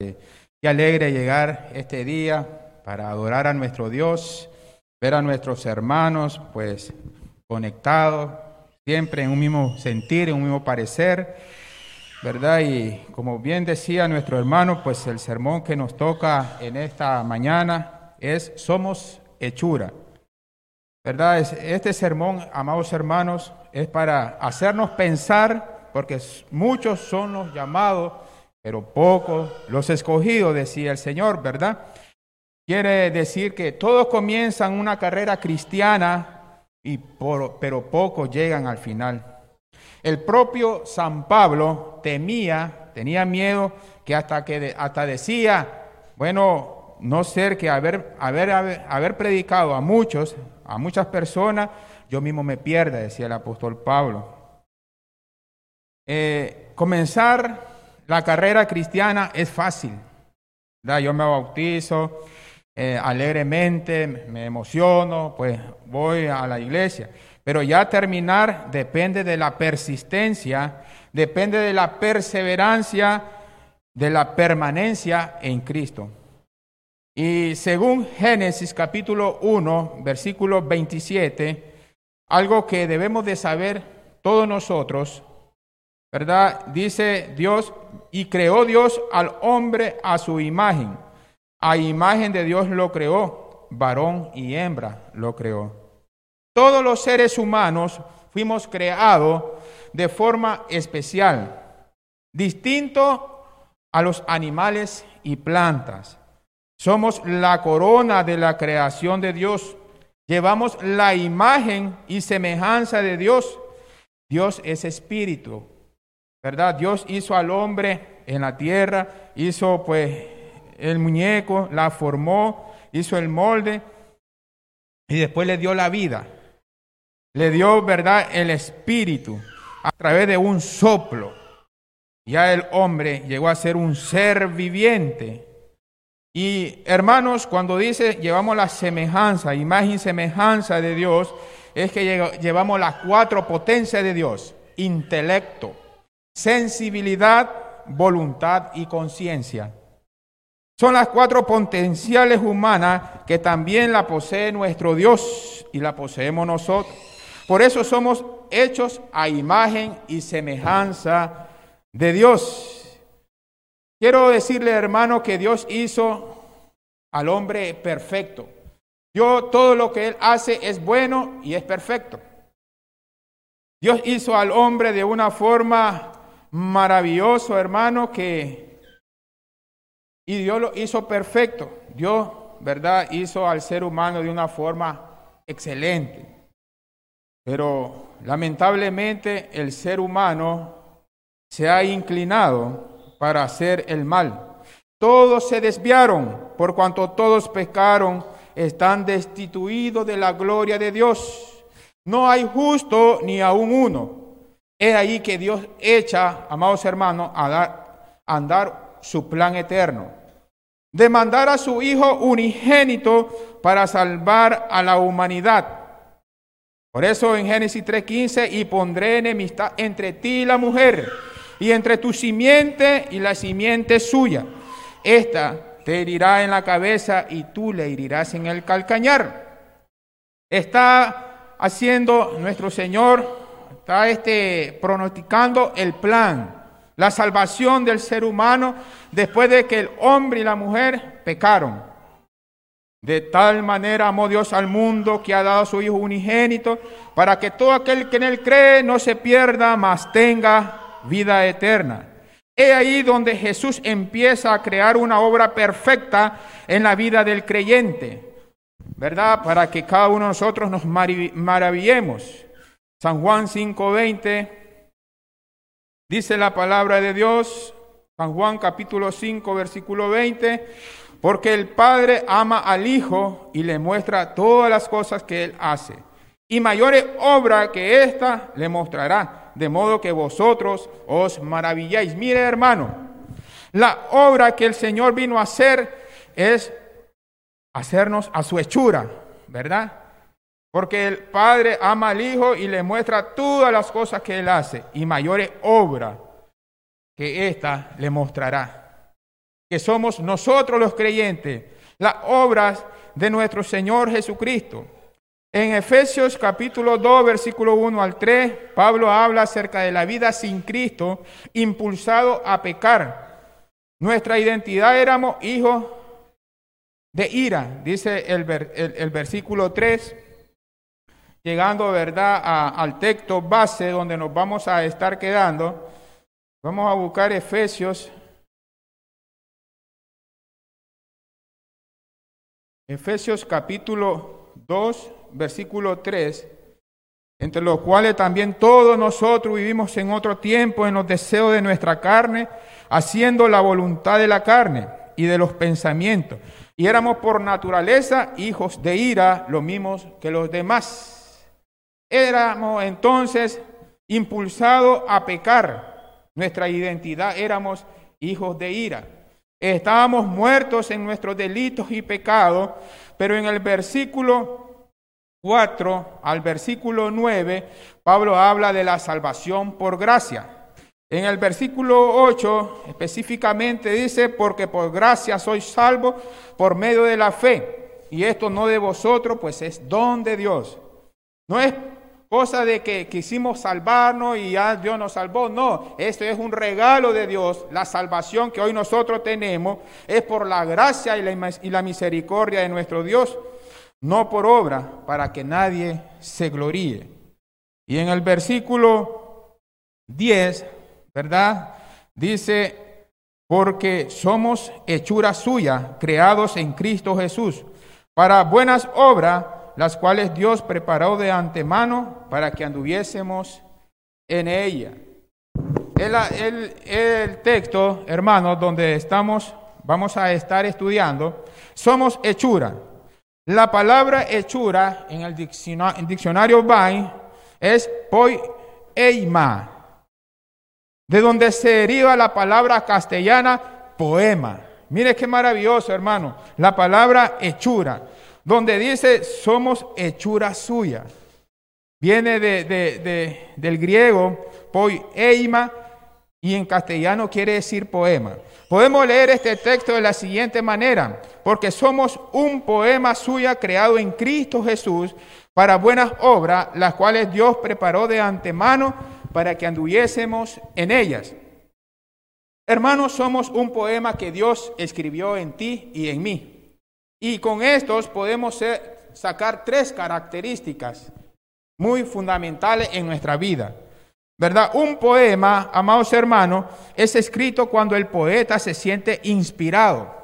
Qué alegre llegar este día para adorar a nuestro Dios, ver a nuestros hermanos pues conectados, siempre en un mismo sentir, en un mismo parecer, ¿verdad? Y como bien decía nuestro hermano, pues el sermón que nos toca en esta mañana es Somos hechura. ¿Verdad? Este sermón, amados hermanos, es para hacernos pensar, porque muchos son los llamados, pero pocos los escogidos, decía el Señor, ¿verdad? Quiere decir que todos comienzan una carrera cristiana, y pero pocos llegan al final. El propio San Pablo temía, tenía miedo, que hasta que hasta decía, bueno, no ser que haber, haber, haber predicado a muchos, a muchas personas, yo mismo me pierda, decía el apóstol Pablo. Eh, comenzar la carrera cristiana es fácil. Yo me bautizo eh, alegremente, me emociono, pues voy a la iglesia. Pero ya terminar depende de la persistencia, depende de la perseverancia, de la permanencia en Cristo. Y según Génesis capítulo 1, versículo 27, algo que debemos de saber todos nosotros, ¿verdad? Dice Dios, y creó Dios al hombre a su imagen. A imagen de Dios lo creó, varón y hembra lo creó. Todos los seres humanos fuimos creados de forma especial, distinto a los animales y plantas. Somos la corona de la creación de Dios. Llevamos la imagen y semejanza de Dios. Dios es espíritu, ¿verdad? Dios hizo al hombre en la tierra, hizo pues el muñeco, la formó, hizo el molde y después le dio la vida. Le dio, ¿verdad?, el espíritu a través de un soplo. Ya el hombre llegó a ser un ser viviente y hermanos, cuando dice llevamos la semejanza, imagen y semejanza de Dios, es que llevamos las cuatro potencias de Dios, intelecto, sensibilidad, voluntad y conciencia. Son las cuatro potenciales humanas que también la posee nuestro Dios y la poseemos nosotros. Por eso somos hechos a imagen y semejanza de Dios. Quiero decirle, hermano, que Dios hizo al hombre perfecto. Yo todo lo que Él hace es bueno y es perfecto. Dios hizo al hombre de una forma maravillosa, hermano, que... Y Dios lo hizo perfecto. Dios, ¿verdad? Hizo al ser humano de una forma excelente. Pero lamentablemente el ser humano se ha inclinado para hacer el mal. Todos se desviaron, por cuanto todos pecaron, están destituidos de la gloria de Dios. No hay justo ni aún uno. Es ahí que Dios echa, amados hermanos, a dar, a andar su plan eterno. De mandar a su Hijo unigénito para salvar a la humanidad. Por eso en Génesis 3:15, y pondré enemistad entre ti y la mujer y entre tu simiente y la simiente suya. Esta te herirá en la cabeza y tú le herirás en el calcañar. Está haciendo nuestro Señor, está este, pronosticando el plan, la salvación del ser humano después de que el hombre y la mujer pecaron. De tal manera amó Dios al mundo que ha dado a su Hijo unigénito, para que todo aquel que en él cree no se pierda, mas tenga vida eterna. He ahí donde Jesús empieza a crear una obra perfecta en la vida del creyente, ¿verdad? Para que cada uno de nosotros nos maravillemos. San Juan 5:20 dice la palabra de Dios, San Juan capítulo 5 versículo 20, porque el Padre ama al Hijo y le muestra todas las cosas que Él hace. Y mayores obras que esta le mostrará de modo que vosotros os maravilláis. Mire, hermano, la obra que el Señor vino a hacer es hacernos a su hechura, ¿verdad? Porque el Padre ama al Hijo y le muestra todas las cosas que Él hace, y mayores obras que ésta le mostrará. que somos nosotros los creyentes, las obras de nuestro Señor Jesucristo. En Efesios capítulo 2, versículo 1 al 3, Pablo habla acerca de la vida sin Cristo, impulsado a pecar. Nuestra identidad éramos hijos de ira, dice el, el, versículo 3, llegando ¿verdad? al texto base donde nos vamos a estar quedando. Vamos a buscar Efesios. Efesios capítulo 2, versículo 3, entre los cuales también todos nosotros vivimos en otro tiempo en los deseos de nuestra carne, haciendo la voluntad de la carne y de los pensamientos. Y éramos por naturaleza hijos de ira, lo mismos que los demás. Éramos entonces impulsados a pecar. Nuestra identidad éramos hijos de ira. Estábamos muertos en nuestros delitos y pecados, pero en el versículo 4 al versículo 9, Pablo habla de la salvación por gracia. En el versículo 8 específicamente dice, porque por gracia soy salvo por medio de la fe. Y esto no de vosotros, pues es don de Dios. No es cosa de que quisimos salvarnos y ya Dios nos salvó. No, esto es un regalo de Dios. La salvación que hoy nosotros tenemos es por la gracia y la, y la misericordia de nuestro Dios no por obra, para que nadie se gloríe. Y en el versículo 10, ¿verdad? Dice, porque somos hechura suya, creados en Cristo Jesús, para buenas obras, las cuales Dios preparó de antemano para que anduviésemos en ella. El, el texto, hermanos, donde estamos, vamos a estar estudiando, somos hechura. La palabra hechura en el diccionario, Bain es poema, de donde se deriva la palabra castellana poema. Mire qué maravilloso, hermano. La palabra hechura, donde dice somos hechura suya. Viene de, del griego poema y en castellano quiere decir poema. Podemos leer este texto de la siguiente manera, porque somos un poema suya creado en Cristo Jesús para buenas obras, las cuales Dios preparó de antemano para que anduviésemos en ellas. Hermanos, somos un poema que Dios escribió en ti y en mí. Y con estos podemos sacar tres características muy fundamentales en nuestra vida. ¿Verdad? Un poema, amados hermanos, es escrito cuando el poeta se siente inspirado.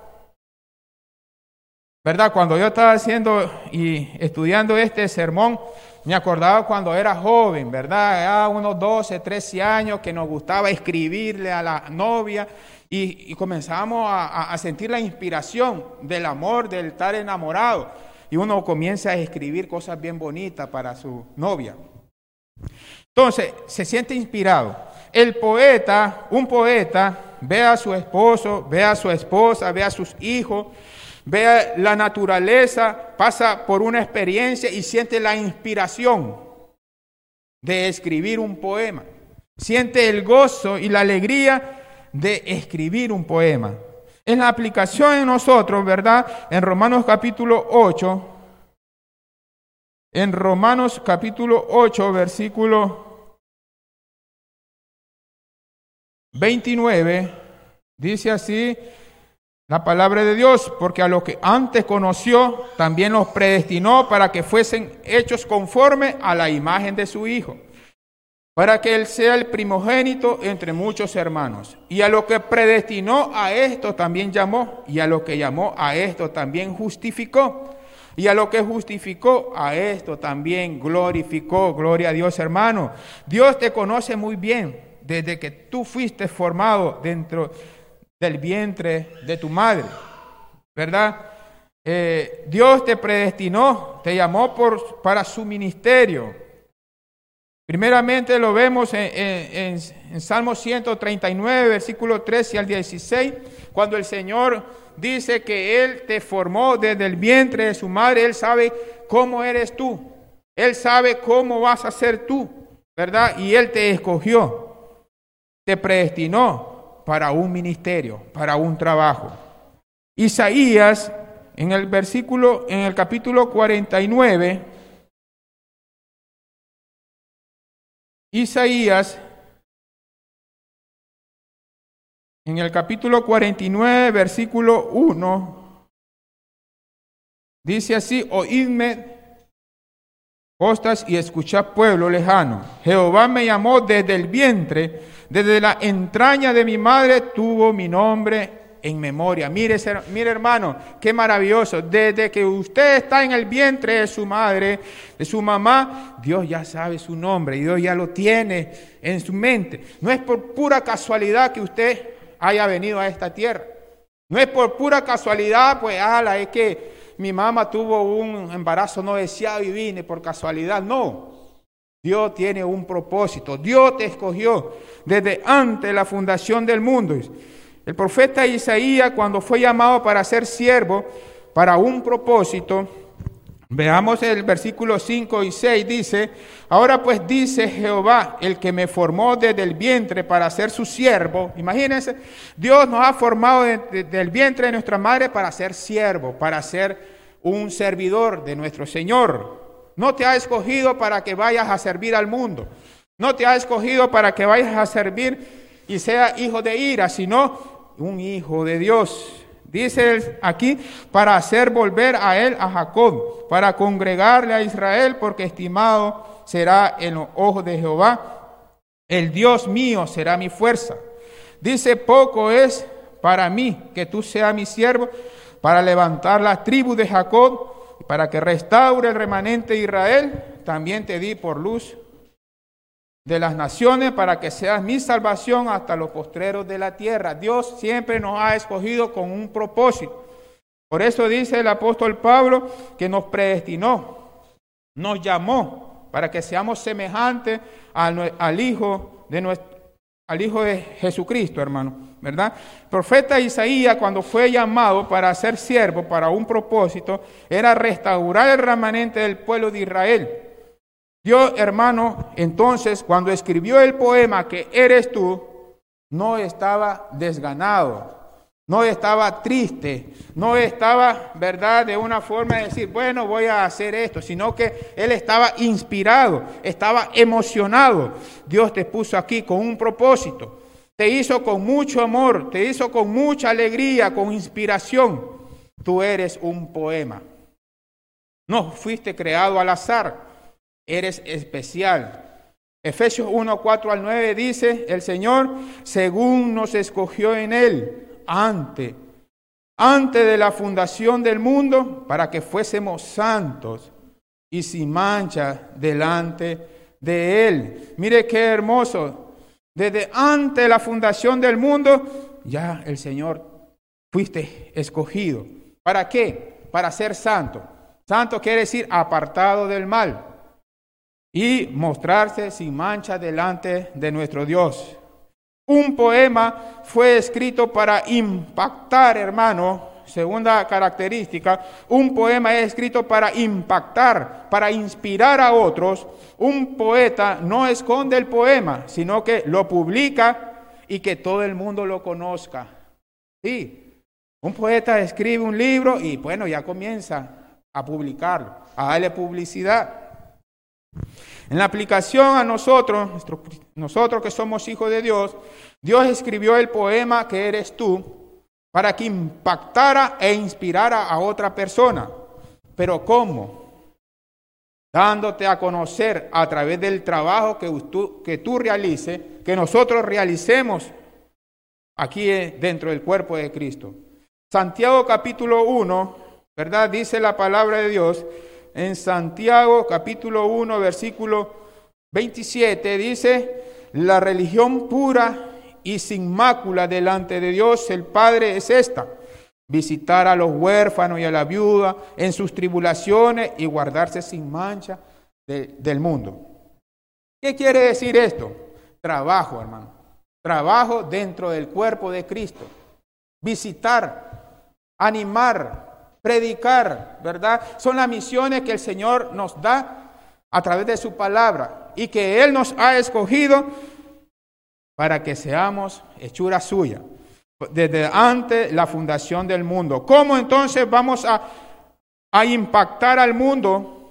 ¿Verdad? Cuando yo estaba haciendo y estudiando este sermón, me acordaba cuando era joven, ¿verdad? A unos 12, 13 años que nos gustaba escribirle a la novia y, comenzamos a, a sentir la inspiración del amor, del estar enamorado. Y uno comienza a escribir cosas bien bonitas para su novia. Entonces, se siente inspirado. El poeta, un poeta, ve a su esposo, ve a su esposa, ve a sus hijos, ve la naturaleza, pasa por una experiencia y siente la inspiración de escribir un poema. Siente el gozo y la alegría de escribir un poema. En la aplicación en nosotros, ¿verdad? En Romanos capítulo 8, en Romanos capítulo 8, versículo 29, dice así la palabra de Dios, porque a los que antes conoció, también los predestinó para que fuesen hechos conforme a la imagen de su Hijo, para que Él sea el primogénito entre muchos hermanos. Y a lo que predestinó a esto también llamó, y a lo que llamó a esto también justificó. Y a lo que justificó, a esto también glorificó. Gloria a Dios, hermano. Dios te conoce muy bien desde que tú fuiste formado dentro del vientre de tu madre. ¿Verdad? Eh, Dios te predestinó, te llamó por, para su ministerio. Primeramente lo vemos en, en, en Salmo 139, versículo 13 al 16, cuando el Señor dice que Él te formó desde el vientre de su madre, Él sabe cómo eres tú, Él sabe cómo vas a ser tú, ¿verdad? Y Él te escogió, te predestinó, para un ministerio, para un trabajo. Isaías, en el versículo, en el capítulo 49, Isaías, en el capítulo 49, versículo 1, dice así, oídme costas y escuchad pueblo lejano. Jehová me llamó desde el vientre, desde la entraña de mi madre tuvo mi nombre en memoria. Mire, mire hermano, qué maravilloso. Desde que usted está en el vientre de su madre, de su mamá, Dios ya sabe su nombre, Dios ya lo tiene en su mente. No es por pura casualidad que usted haya venido a esta tierra. No es por pura casualidad, pues, ala, es que mi mamá tuvo un embarazo no deseado y vine por casualidad. No. Dios tiene un propósito. Dios te escogió desde antes de la fundación del mundo. El profeta Isaías, cuando fue llamado para ser siervo, para un propósito, veamos el versículo 5 y 6, dice, ahora pues dice Jehová, el que me formó desde el vientre para ser su siervo, imagínense, Dios nos ha formado desde el vientre de nuestra madre para ser siervo, para ser un servidor de nuestro Señor. No te ha escogido para que vayas a servir al mundo. No te ha escogido para que vayas a servir y sea hijo de ira, sino un hijo de Dios. Dice aquí, para hacer volver a él a Jacob, para congregarle a Israel, porque estimado será en los ojos de Jehová. El Dios mío será mi fuerza. Dice, poco es para mí que tú seas mi siervo, para levantar la tribu de Jacob, para que restaure el remanente de Israel. También te di por luz de las naciones para que seas mi salvación hasta los postreros de la tierra. Dios siempre nos ha escogido con un propósito. Por eso dice el apóstol Pablo que nos predestinó, nos llamó para que seamos semejantes al, Hijo de nuestro, al Hijo de Jesucristo, hermano, ¿verdad? El profeta Isaías, cuando fue llamado para ser siervo, para un propósito, era restaurar el remanente del pueblo de Israel. Dios, hermano, entonces, cuando escribió el poema que eres tú, no estaba desganado, no estaba triste, no estaba, ¿verdad?, de una forma de decir, bueno, voy a hacer esto, sino que él estaba inspirado, estaba emocionado. Dios te puso aquí con un propósito, te hizo con mucho amor, te hizo con mucha alegría, con inspiración. Tú eres un poema. No fuiste creado al azar eres especial. Efesios 1, 4 al 9 dice, el Señor, según nos escogió en Él, antes, antes de la fundación del mundo, para que fuésemos santos y sin mancha delante de Él. Mire qué hermoso. Desde antes de la fundación del mundo, ya el Señor fuiste escogido. ¿Para qué? Para ser santo. Santo quiere decir apartado del mal y mostrarse sin mancha delante de nuestro Dios. Un poema fue escrito para impactar, hermano. Segunda característica, un poema es escrito para impactar, para inspirar a otros. Un poeta no esconde el poema, sino que lo publica y que todo el mundo lo conozca. Sí, un poeta escribe un libro y bueno, ya comienza a publicarlo, a darle publicidad. En la aplicación a nosotros, nosotros que somos hijos de Dios, Dios escribió el poema que eres tú para que impactara e inspirara a otra persona. Pero ¿cómo? Dándote a conocer a través del trabajo que tú, que tú realices, que nosotros realicemos aquí dentro del cuerpo de Cristo. Santiago capítulo 1, ¿verdad? Dice la palabra de Dios en Santiago capítulo 1 versículo 27 dice, la religión pura y sin mácula delante de Dios el Padre es esta, visitar a los huérfanos y a la viuda en sus tribulaciones y guardarse sin mancha del mundo. ¿Qué quiere decir esto? Trabajo, hermano. Trabajo dentro del cuerpo de Cristo. Visitar, animar, predicar, ¿verdad? Son las misiones que el Señor nos da a través de su palabra y que Él nos ha escogido para que seamos hechura suya, desde antes la fundación del mundo. ¿Cómo entonces vamos a, a impactar al mundo?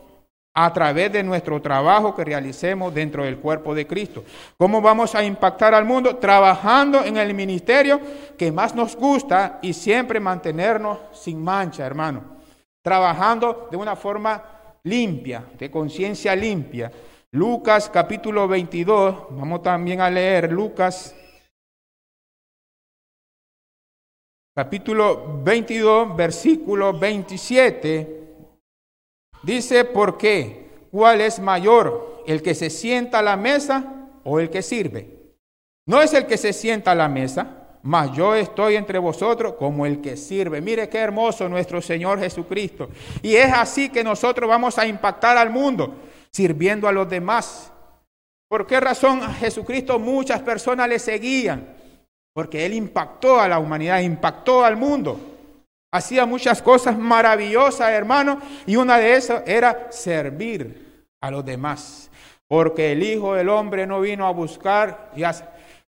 A través de nuestro trabajo que realicemos dentro del cuerpo de Cristo. ¿Cómo vamos a impactar al mundo? Trabajando en el ministerio que más nos gusta y siempre mantenernos sin mancha, hermano. Trabajando de una forma limpia, de conciencia limpia. Lucas capítulo 22, vamos también a leer Lucas capítulo 22, versículo 27. Dice, ¿por qué? ¿Cuál es mayor? ¿El que se sienta a la mesa o el que sirve? No es el que se sienta a la mesa, mas yo estoy entre vosotros como el que sirve. Mire qué hermoso nuestro Señor Jesucristo. Y es así que nosotros vamos a impactar al mundo, sirviendo a los demás. ¿Por qué razón a Jesucristo muchas personas le seguían? Porque Él impactó a la humanidad, impactó al mundo. Hacía muchas cosas maravillosas, hermano, y una de esas era servir a los demás. Porque el Hijo del Hombre no vino a buscar, y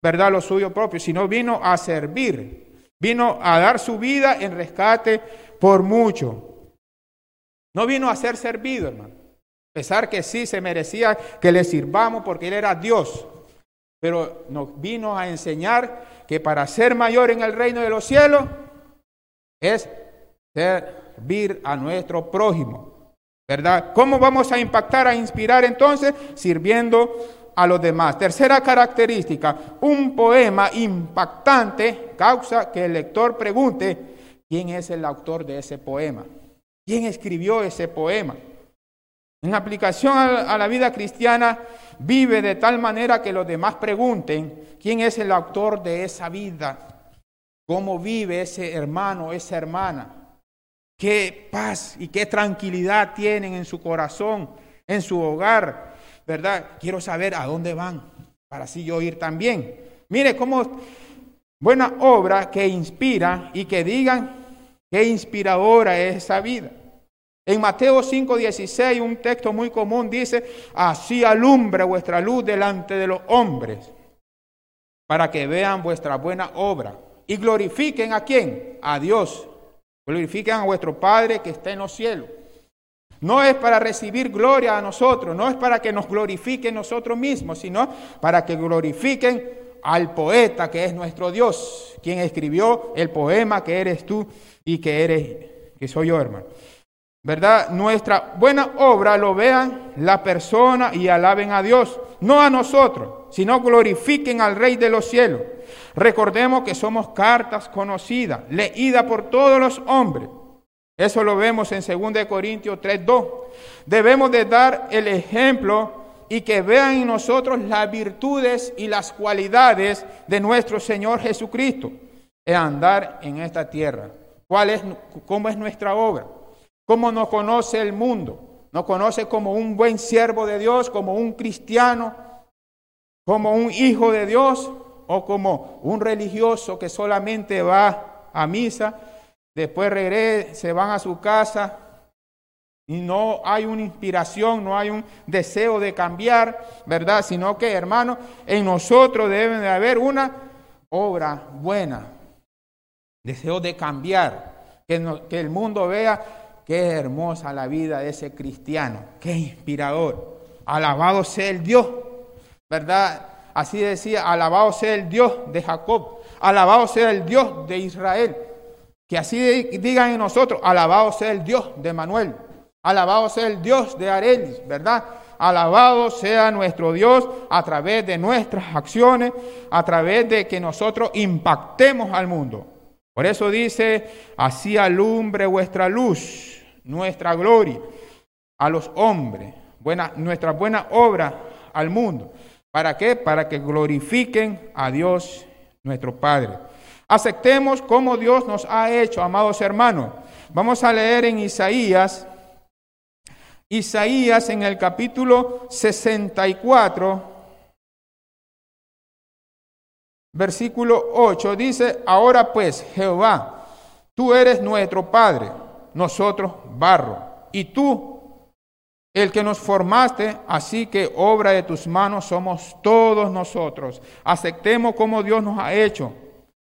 ¿verdad?, lo suyo propio, sino vino a servir. Vino a dar su vida en rescate por mucho. No vino a ser servido, hermano. A pesar que sí se merecía que le sirvamos porque Él era Dios. Pero nos vino a enseñar que para ser mayor en el reino de los cielos, es servir a nuestro prójimo. ¿Verdad? ¿Cómo vamos a impactar, a inspirar entonces? Sirviendo a los demás. Tercera característica, un poema impactante causa que el lector pregunte quién es el autor de ese poema, quién escribió ese poema. En aplicación a la vida cristiana, vive de tal manera que los demás pregunten quién es el autor de esa vida, cómo vive ese hermano, esa hermana, qué paz y qué tranquilidad tienen en su corazón, en su hogar, ¿verdad? Quiero saber a dónde van, para así yo ir también. Mire cómo buena obra que inspira y que digan qué inspiradora es esa vida. En Mateo 5:16, un texto muy común dice, así alumbra vuestra luz delante de los hombres, para que vean vuestra buena obra y glorifiquen a quién? A Dios. Glorifiquen a vuestro Padre que está en los cielos. No es para recibir gloria a nosotros, no es para que nos glorifiquen nosotros mismos, sino para que glorifiquen al poeta que es nuestro Dios, quien escribió el poema que eres tú y que eres, que soy yo, hermano. ¿verdad? Nuestra buena obra lo vean la persona y alaben a Dios, no a nosotros, sino glorifiquen al Rey de los cielos. Recordemos que somos cartas conocidas, leídas por todos los hombres. Eso lo vemos en 2 Corintios 3:2. Debemos de dar el ejemplo y que vean en nosotros las virtudes y las cualidades de nuestro Señor Jesucristo en andar en esta tierra. ¿Cuál es, ¿Cómo es nuestra obra? ¿Cómo nos conoce el mundo? Nos conoce como un buen siervo de Dios, como un cristiano, como un hijo de Dios o como un religioso que solamente va a misa, después regresa, se van a su casa y no hay una inspiración, no hay un deseo de cambiar, ¿verdad? Sino que, hermano, en nosotros debe de haber una obra buena, deseo de cambiar, que, que el mundo vea Qué hermosa la vida de ese cristiano, qué inspirador. Alabado sea el Dios, ¿verdad? Así decía, alabado sea el Dios de Jacob, alabado sea el Dios de Israel. Que así digan en nosotros, alabado sea el Dios de Manuel, alabado sea el Dios de Arelis, ¿verdad? Alabado sea nuestro Dios a través de nuestras acciones, a través de que nosotros impactemos al mundo. Por eso dice, así alumbre vuestra luz nuestra gloria a los hombres, buena, nuestra buena obra al mundo. ¿Para qué? Para que glorifiquen a Dios nuestro Padre. Aceptemos como Dios nos ha hecho, amados hermanos. Vamos a leer en Isaías, Isaías en el capítulo 64, versículo 8, dice, ahora pues, Jehová, tú eres nuestro Padre nosotros barro, y tú el que nos formaste, así que obra de tus manos somos todos nosotros. Aceptemos como Dios nos ha hecho.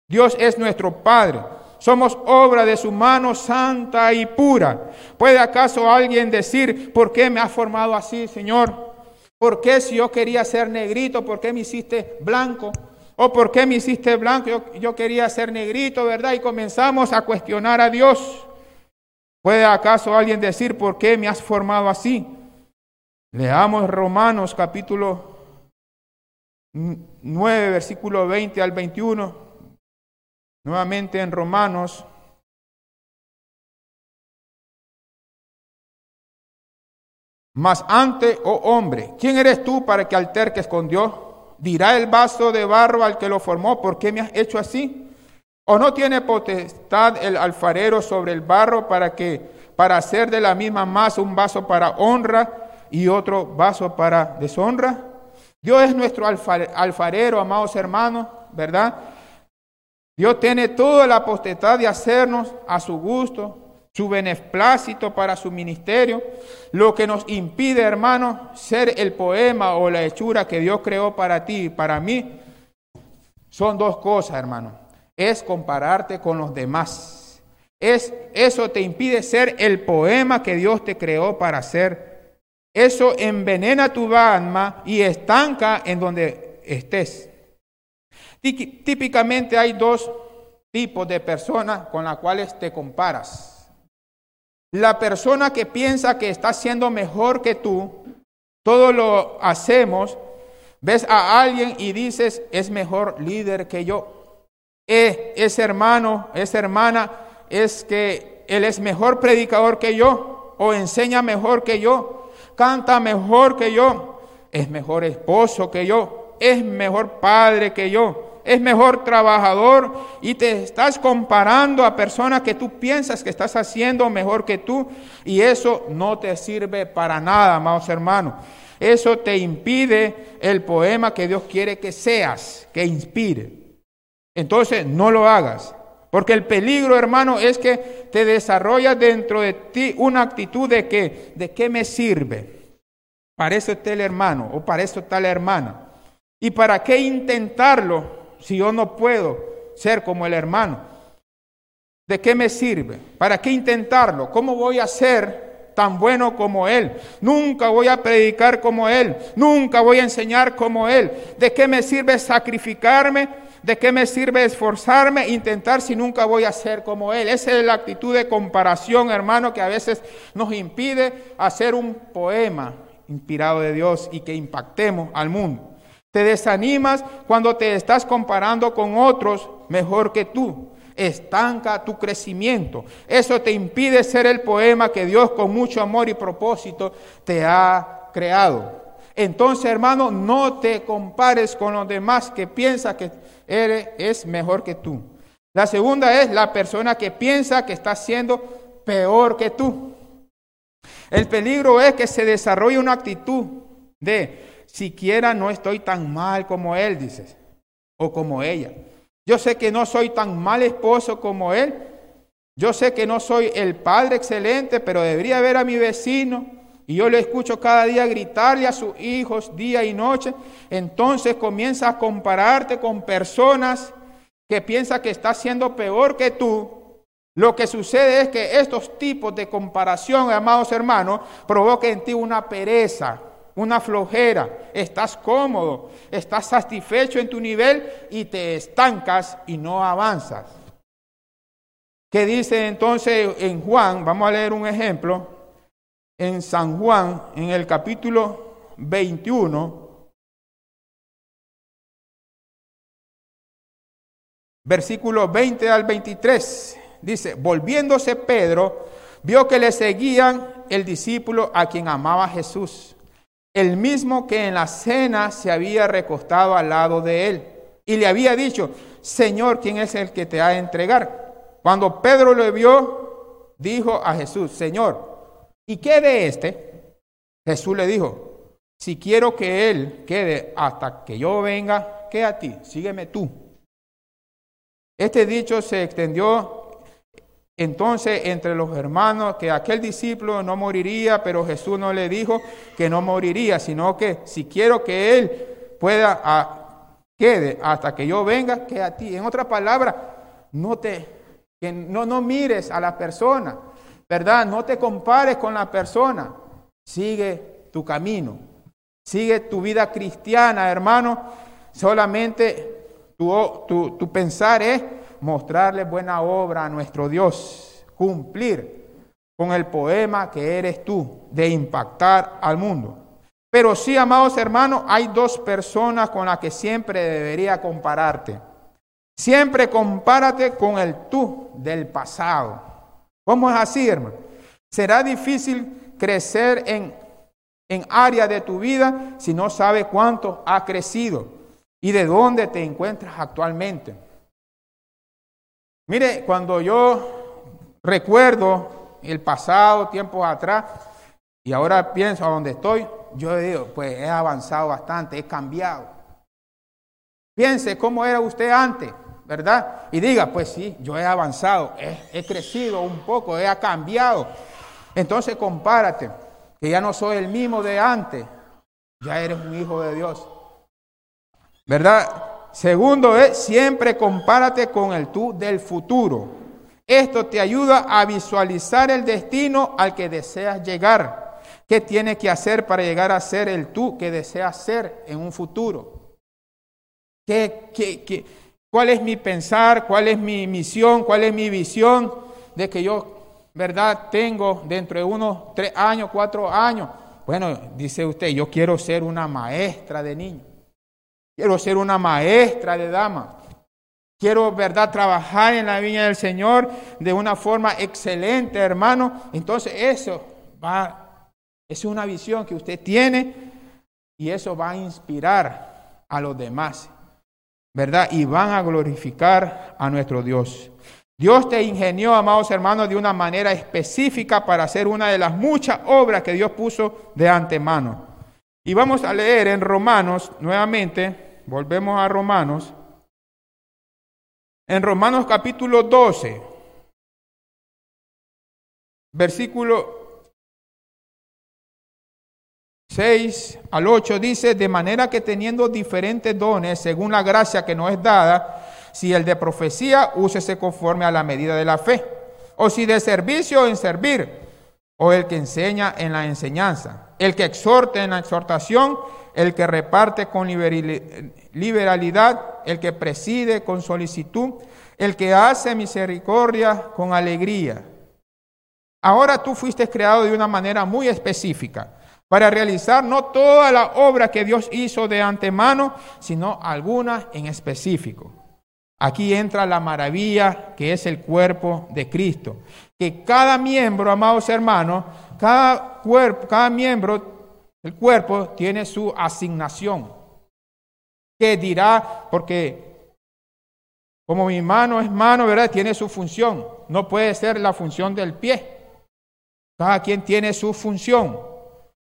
Dios es nuestro Padre. Somos obra de su mano santa y pura. ¿Puede acaso alguien decir, ¿por qué me has formado así, Señor? ¿Por qué si yo quería ser negrito, por qué me hiciste blanco? ¿O por qué me hiciste blanco? Yo, yo quería ser negrito, ¿verdad? Y comenzamos a cuestionar a Dios. ¿Puede acaso alguien decir por qué me has formado así? Leamos Romanos capítulo 9, versículo 20 al 21. Nuevamente en Romanos. Mas antes, oh hombre, ¿quién eres tú para que alterques con Dios? Dirá el vaso de barro al que lo formó, ¿por qué me has hecho así? ¿O no tiene potestad el alfarero sobre el barro para que para hacer de la misma masa un vaso para honra y otro vaso para deshonra? Dios es nuestro alfarero, amados hermanos, ¿verdad? Dios tiene toda la potestad de hacernos a su gusto, su beneplácito para su ministerio. Lo que nos impide, hermanos, ser el poema o la hechura que Dios creó para ti y para mí, son dos cosas, hermanos es compararte con los demás. Es, eso te impide ser el poema que Dios te creó para ser. Eso envenena tu alma y estanca en donde estés. Típicamente hay dos tipos de personas con las cuales te comparas. La persona que piensa que está siendo mejor que tú, todo lo hacemos, ves a alguien y dices, es mejor líder que yo eh, ese hermano, esa hermana, es que él es mejor predicador que yo, o enseña mejor que yo, canta mejor que yo, es mejor esposo que yo, es mejor padre que yo, es mejor trabajador y te estás comparando a personas que tú piensas que estás haciendo mejor que tú y eso no te sirve para nada, amados hermanos. Eso te impide el poema que Dios quiere que seas, que inspire. Entonces, no lo hagas. Porque el peligro, hermano, es que te desarrolla dentro de ti una actitud de que, ¿de qué me sirve? Para eso está el hermano o para eso está la hermana. ¿Y para qué intentarlo si yo no puedo ser como el hermano? ¿De qué me sirve? ¿Para qué intentarlo? ¿Cómo voy a ser tan bueno como Él. Nunca voy a predicar como Él. Nunca voy a enseñar como Él. ¿De qué me sirve sacrificarme ¿De qué me sirve esforzarme, intentar si nunca voy a ser como Él? Esa es la actitud de comparación, hermano, que a veces nos impide hacer un poema inspirado de Dios y que impactemos al mundo. Te desanimas cuando te estás comparando con otros mejor que tú. Estanca tu crecimiento. Eso te impide ser el poema que Dios con mucho amor y propósito te ha creado. Entonces, hermano, no te compares con los demás que piensan que eres, es mejor que tú. La segunda es la persona que piensa que está siendo peor que tú. El peligro es que se desarrolle una actitud de siquiera no estoy tan mal como él, dices, o como ella. Yo sé que no soy tan mal esposo como él. Yo sé que no soy el padre excelente, pero debería ver a mi vecino y yo le escucho cada día gritarle a sus hijos día y noche, entonces comienza a compararte con personas que piensa que está siendo peor que tú. Lo que sucede es que estos tipos de comparación, amados hermanos, provocan en ti una pereza, una flojera. Estás cómodo, estás satisfecho en tu nivel y te estancas y no avanzas. ¿Qué dice entonces en Juan? Vamos a leer un ejemplo en San Juan, en el capítulo 21, versículo 20 al 23. Dice, volviéndose Pedro, vio que le seguían el discípulo a quien amaba Jesús, el mismo que en la cena se había recostado al lado de él, y le había dicho, Señor, ¿quién es el que te ha de entregar? Cuando Pedro lo vio, dijo a Jesús, Señor, ¿Y qué de este? Jesús le dijo, si quiero que él quede hasta que yo venga, ¿qué a ti? Sígueme tú. Este dicho se extendió entonces entre los hermanos que aquel discípulo no moriría, pero Jesús no le dijo que no moriría, sino que si quiero que él pueda a, quede hasta que yo venga, que a ti. En otra palabra, no te que no, no mires a la persona, ¿verdad? No te compares con la persona. Sigue tu camino. Sigue tu vida cristiana, hermano. Solamente tu, tu, pensar es mostrarle buena obra a nuestro Dios, cumplir con el poema que eres tú, de impactar al mundo. Pero sí, amados hermanos, hay dos personas con las que siempre debería compararte. Siempre compárate con el tú del pasado. ¿Cómo es así, hermano? Será difícil crecer en, en área de tu vida si no sabes cuánto ha crecido y de dónde te encuentras actualmente. Mire, cuando yo recuerdo el pasado, tiempos atrás, y ahora pienso a dónde estoy, yo digo, pues he avanzado bastante, he cambiado. Piense cómo era usted antes, ¿verdad? Y diga, pues sí, yo he avanzado, he, crecido un poco, he cambiado. Entonces compárate, que ya no soy el mismo de antes, ya eres un hijo de Dios. ¿Verdad? Segundo es, siempre compárate con el tú del futuro. Esto te ayuda a visualizar el destino al que deseas llegar. ¿Qué tienes que hacer para llegar a ser el tú que deseas ser en un futuro? ¿Qué, qué, cuál es mi pensar? ¿Cuál es mi misión? ¿Cuál es mi visión de que yo, verdad, tengo dentro de unos tres años, cuatro años? Bueno, dice usted, yo quiero ser una maestra de niños. Quiero ser una maestra de dama. Quiero, verdad, trabajar en la viña del Señor de una forma excelente, hermano. Entonces eso va, es una visión que usted tiene y eso va a inspirar a los demás, ¿verdad? Y van a glorificar a nuestro Dios. Dios te ingenió, amados hermanos, de una manera específica para hacer una de las muchas obras que Dios puso de antemano. Y vamos a leer en Romanos nuevamente Volvemos a Romanos. En Romanos capítulo 12, versículo 6 al 8 dice, de manera que teniendo diferentes dones según la gracia que nos es dada, si el de profecía, úsese conforme a la medida de la fe, o si de servicio en servir, o el que enseña en la enseñanza, el que exhorte en la exhortación, el que reparte con liberalidad, el que preside con solicitud, el que hace misericordia con alegría. Ahora tú fuiste creado de una manera muy específica para realizar no toda la obra que Dios hizo de antemano, sino alguna en específico. Aquí entra la maravilla que es el cuerpo de Cristo. Que cada miembro, amados hermanos, cada cuerpo, cada miembro el cuerpo tiene su asignación. ¿Qué dirá? Porque como mi mano es mano, ¿verdad? Tiene su función. No puede ser la función del pie. Cada quien tiene su función.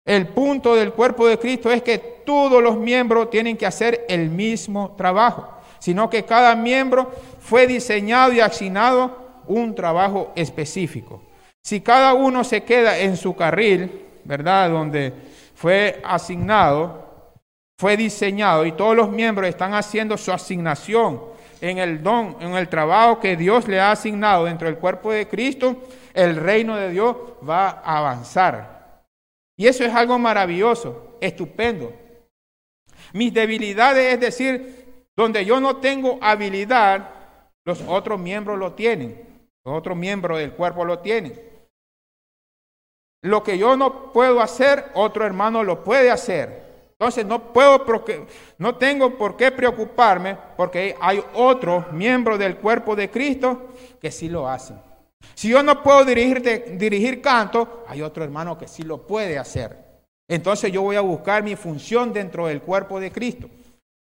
El punto del cuerpo de Cristo es que todos los miembros tienen que hacer el mismo trabajo, sino que cada miembro fue diseñado y asignado un trabajo específico. Si cada uno se queda en su carril, ¿verdad? Donde fue asignado, fue diseñado y todos los miembros están haciendo su asignación en el don, en el trabajo que Dios le ha asignado dentro del cuerpo de Cristo, el reino de Dios va a avanzar. Y eso es algo maravilloso, estupendo. Mis debilidades, es decir, donde yo no tengo habilidad, los otros miembros lo tienen, los otros miembros del cuerpo lo tienen. Lo que yo no puedo hacer, otro hermano lo puede hacer. Entonces no puedo, no tengo por qué preocuparme porque hay otros miembros del cuerpo de Cristo que sí lo hacen. Si yo no puedo dirigir, dirigir canto, hay otro hermano que sí lo puede hacer. Entonces yo voy a buscar mi función dentro del cuerpo de Cristo.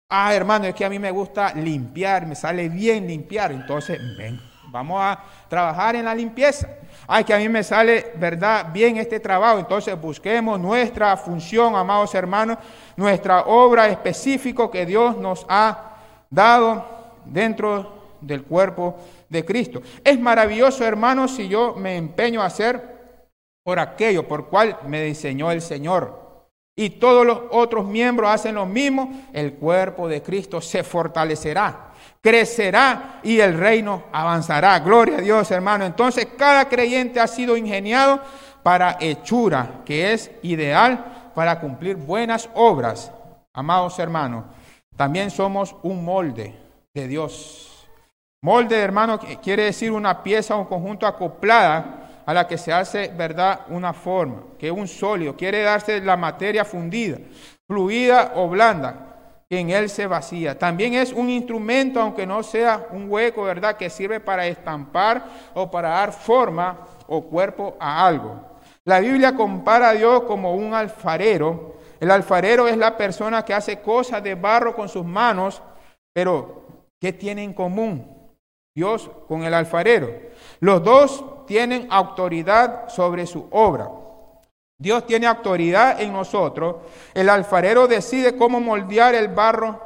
Ah, hermano, es que a mí me gusta limpiar, me sale bien limpiar. Entonces, ven, vamos a trabajar en la limpieza. Ay, que a mí me sale, ¿verdad? Bien este trabajo. Entonces busquemos nuestra función, amados hermanos, nuestra obra específica que Dios nos ha dado dentro del cuerpo Cristo. Es maravilloso, hermanos, si yo me empeño a hacer por aquello por cual me diseñó el Señor. Y todos los otros miembros hacen lo mismo, el cuerpo de Cristo se fortalecerá, crecerá y el reino avanzará. Gloria a Dios, hermano. Entonces, cada creyente ha sido ingeniado para hechura, que es ideal para cumplir buenas obras. Amados hermanos, también somos un molde de Dios. Molde, hermano, quiere decir una pieza un conjunto acoplada a la que se hace, ¿verdad?, una forma, que es un sólido, quiere darse la materia fundida, fluida o blanda, que en él se vacía. También es un instrumento, aunque no sea un hueco, ¿verdad?, que sirve para estampar o para dar forma o cuerpo a algo. La Biblia compara a Dios como un alfarero. El alfarero es la persona que hace cosas de barro con sus manos, pero ¿qué tiene en común Dios con el alfarero? Los dos tienen autoridad sobre su obra. Dios tiene autoridad en nosotros. El alfarero decide cómo moldear el barro.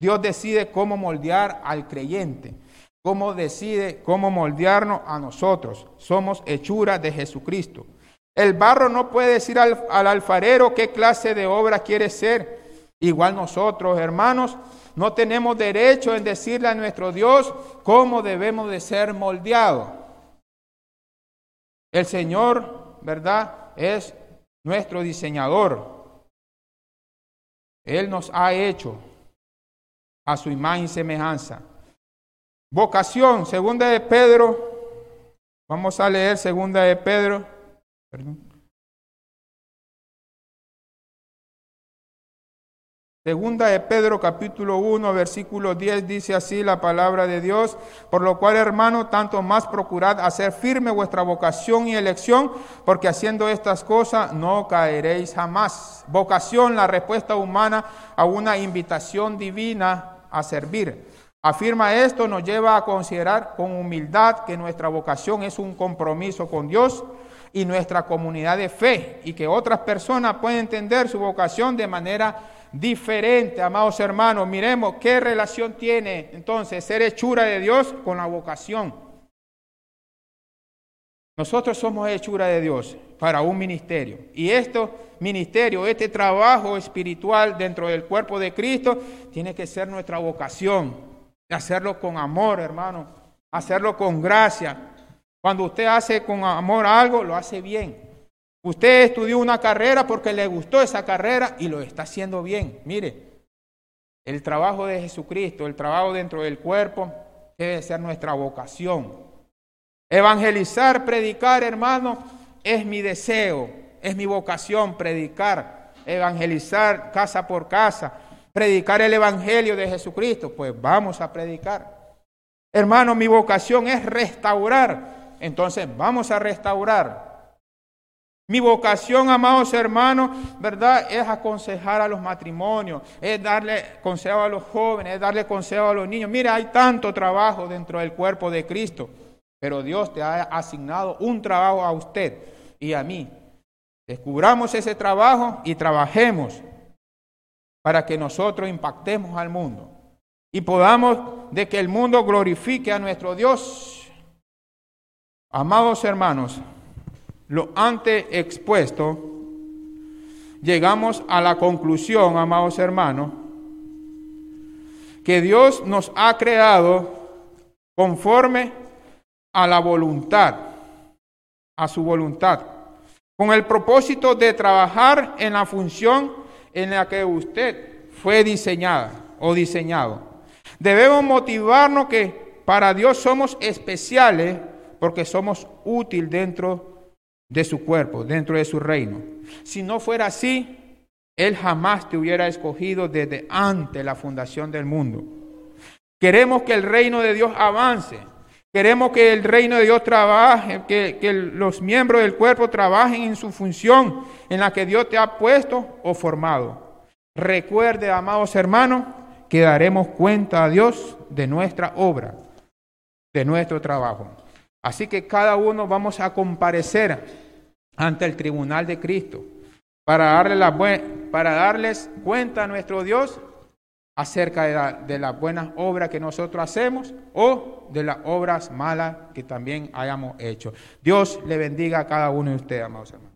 Dios decide cómo moldear al creyente. Cómo decide cómo moldearnos a nosotros. Somos hechura de Jesucristo. El barro no puede decir al, al alfarero qué clase de obra quiere ser. Igual nosotros, hermanos, no tenemos derecho en decirle a nuestro Dios cómo debemos de ser moldeados. El Señor, ¿verdad? Es nuestro diseñador. Él nos ha hecho a su imagen y semejanza. Vocación, segunda de Pedro. Vamos a leer segunda de Pedro. Perdón. Segunda de Pedro capítulo 1 versículo 10 dice así la palabra de Dios, por lo cual hermano, tanto más procurad hacer firme vuestra vocación y elección, porque haciendo estas cosas no caeréis jamás. Vocación, la respuesta humana a una invitación divina a servir. Afirma esto, nos lleva a considerar con humildad que nuestra vocación es un compromiso con Dios y nuestra comunidad de fe y que otras personas pueden entender su vocación de manera diferente, amados hermanos. Miremos qué relación tiene entonces ser hechura de Dios con la vocación. Nosotros somos hechura de Dios para un ministerio. Y este ministerio, este trabajo espiritual dentro del cuerpo de Cristo, tiene que ser nuestra vocación. Hacerlo con amor, hermano. Hacerlo con gracia. Cuando usted hace con amor algo, lo hace bien. Usted estudió una carrera porque le gustó esa carrera y lo está haciendo bien. Mire, el trabajo de Jesucristo, el trabajo dentro del cuerpo, debe ser nuestra vocación. Evangelizar, predicar, hermano, es mi deseo, es mi vocación predicar, evangelizar casa por casa, predicar el Evangelio de Jesucristo. Pues vamos a predicar. Hermano, mi vocación es restaurar. Entonces vamos a restaurar. Mi vocación, amados hermanos, ¿verdad? Es aconsejar a los matrimonios, es darle consejo a los jóvenes, es darle consejo a los niños. Mira, hay tanto trabajo dentro del cuerpo de Cristo, pero Dios te ha asignado un trabajo a usted y a mí. Descubramos ese trabajo y trabajemos para que nosotros impactemos al mundo y podamos de que el mundo glorifique a nuestro Dios. Amados hermanos, lo antes expuesto, llegamos a la conclusión, amados hermanos, que Dios nos ha creado conforme a la voluntad, a su voluntad, con el propósito de trabajar en la función en la que usted fue diseñada o diseñado. Debemos motivarnos que para Dios somos especiales porque somos útiles dentro de su cuerpo, dentro de su reino. Si no fuera así, Él jamás te hubiera escogido desde antes la fundación del mundo. Queremos que el reino de Dios avance. Queremos que el reino de Dios trabaje, que, que los miembros del cuerpo trabajen en su función en la que Dios te ha puesto o formado. Recuerde, amados hermanos, que daremos cuenta a Dios de nuestra obra, de nuestro trabajo. Así que cada uno vamos a comparecer ante el tribunal de Cristo para, darle la para darles cuenta a nuestro Dios acerca de, la, de las buenas obras que nosotros hacemos o de las obras malas que también hayamos hecho. Dios le bendiga a cada uno de ustedes, amados hermanos.